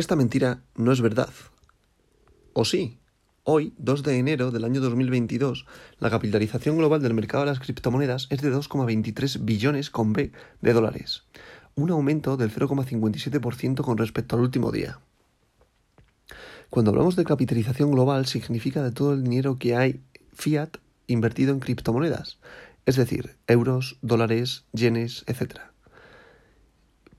Esta mentira no es verdad. ¿O sí? Hoy, 2 de enero del año 2022, la capitalización global del mercado de las criptomonedas es de 2,23 billones con B de dólares, un aumento del 0,57% con respecto al último día. Cuando hablamos de capitalización global significa de todo el dinero que hay fiat invertido en criptomonedas, es decir, euros, dólares, yenes, etc.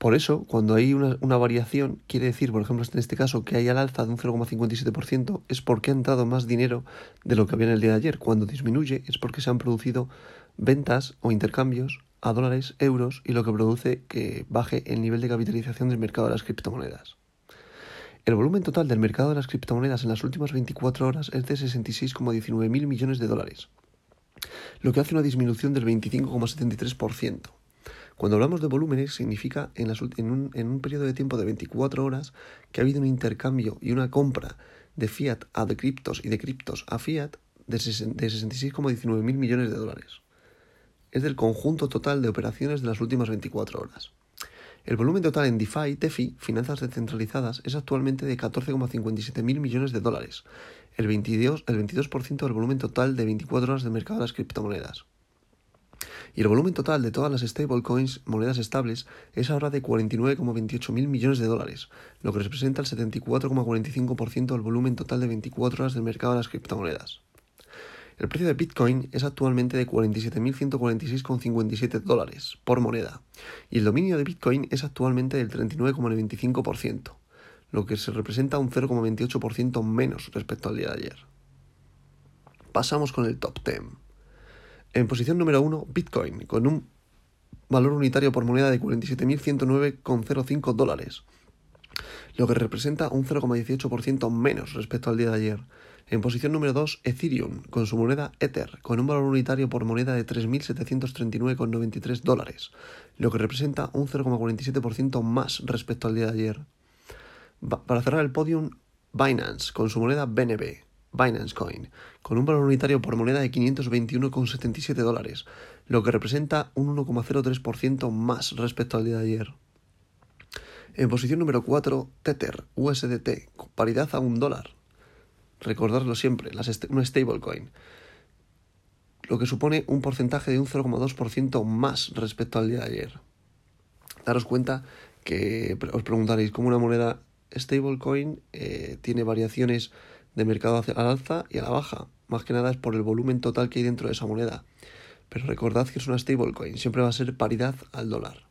Por eso, cuando hay una, variación, quiere decir, por ejemplo, en este caso, que hay al alza de un 0,57%, es porque ha entrado más dinero de lo que había en el día de ayer. Cuando disminuye, es porque se han producido ventas o intercambios a dólares, euros, y lo que produce que baje el nivel de capitalización del mercado de las criptomonedas. El volumen total del mercado de las criptomonedas en las últimas 24 horas es de 66,19 mil millones de dólares, lo que hace una disminución del 25,73%. Cuando hablamos de volúmenes, significa en, un, periodo de tiempo de 24 horas que ha habido un intercambio y una compra de fiat a de criptos y de criptos a fiat de, 66,19 mil millones de dólares. Es del conjunto total de operaciones de las últimas 24 horas. El volumen total en DeFi, TeFi, finanzas descentralizadas, es actualmente de 14,57 mil millones de dólares, el 22%, el 22 del volumen total de 24 horas del mercado de las criptomonedas y el volumen total de todas las stablecoins, monedas estables, es ahora de 49,28 mil millones de dólares, lo que representa el 74,45% del volumen total de 24 horas del mercado de las criptomonedas. El precio de Bitcoin es actualmente de 47.146,57 dólares por moneda, y el dominio de Bitcoin es actualmente del 39,95%, lo que se representa un 0,28% menos respecto al día de ayer. Pasamos con el top 10. En posición número 1, Bitcoin, con un valor unitario por moneda de 47.109,05 dólares, lo que representa un 0,18% menos respecto al día de ayer. En posición número 2, Ethereum, con su moneda Ether, con un valor unitario por moneda de 3.739,93 dólares, lo que representa un 0,47% más respecto al día de ayer. Para cerrar el podium, Binance, con su moneda BNB, Binance Coin, con un valor unitario por moneda de 521,77 dólares, lo que representa un 1,03% más respecto al día de ayer. En posición número 4, Tether, USDT, con paridad a un dólar. Recordarlo siempre, una stablecoin, lo que supone un porcentaje de un 0,2% más respecto al día de ayer. Daros cuenta que os preguntaréis cómo una moneda stablecoin eh, tiene variaciones de mercado hacia al alza y a la baja. Más que nada es por el volumen total que hay dentro de esa moneda. Pero recordad que es una stablecoin, siempre va a ser paridad al dólar.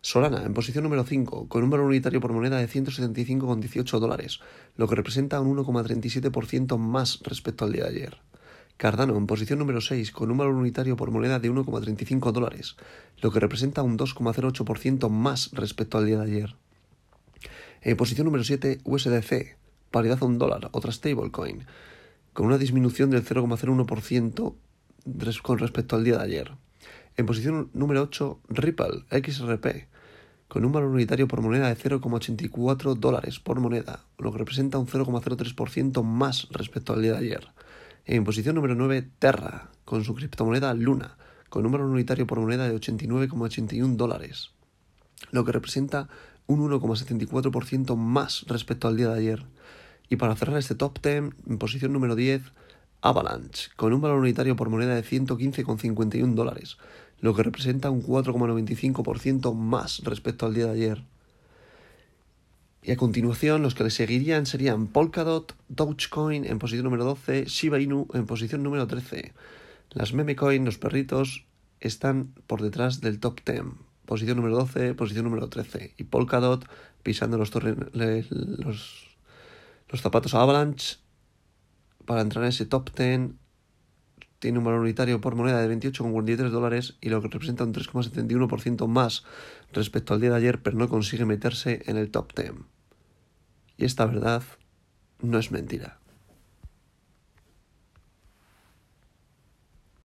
Solana, en posición número 5, con un valor unitario por moneda de 175,18 dólares, lo que representa un 1,37% más respecto al día de ayer. Cardano, en posición número 6, con un valor unitario por moneda de 1,35 dólares, lo que representa un 2,08% más respecto al día de ayer. En posición número 7, USDC, paridad a un dólar, otra stablecoin, con una disminución del 0,01% con respecto al día de ayer. En posición número 8, Ripple XRP, con un valor unitario por moneda de 0,84 dólares por moneda, lo que representa un 0,03% más respecto al día de ayer. En posición número 9, Terra, con su criptomoneda Luna, con un valor unitario por moneda de 89,81 dólares, lo que representa un 1,74% más respecto al día de ayer. Y para cerrar este top 10, en posición número 10, Avalanche, con un valor unitario por moneda de 115,51 dólares, lo que representa un 4,95% más respecto al día de ayer. Y a continuación, los que le seguirían serían Polkadot, Dogecoin en posición número 12, Shiba Inu en posición número 13. Las meme coin, los perritos, están por detrás del top 10. Posición número 12, posición número 13. Y Polkadot pisando los, los los zapatos Avalanche, para entrar en ese top 10, tiene un valor unitario por moneda de 28,43 dólares y lo que representa un 3,71% más respecto al día de ayer, pero no consigue meterse en el top 10. Y esta verdad no es mentira.